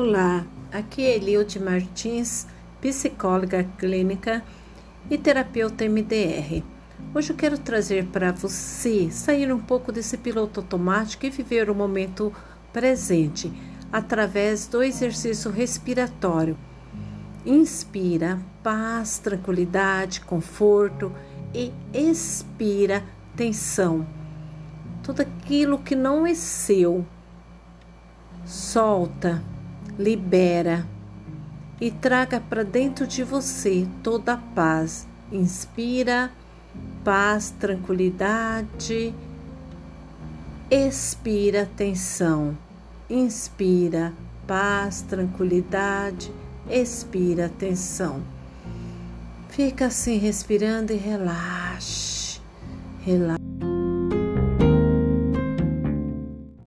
Olá, aqui é Elilde Martins, psicóloga clínica e terapeuta MDR. Hoje eu quero trazer para você sair um pouco desse piloto automático e viver o momento presente através do exercício respiratório. Inspira paz, tranquilidade, conforto e expira tensão. Tudo aquilo que não é seu. Solta libera e traga para dentro de você toda a paz. Inspira paz, tranquilidade. Expira tensão. Inspira paz, tranquilidade. Expira tensão. Fica assim respirando e relaxe. Relaxe.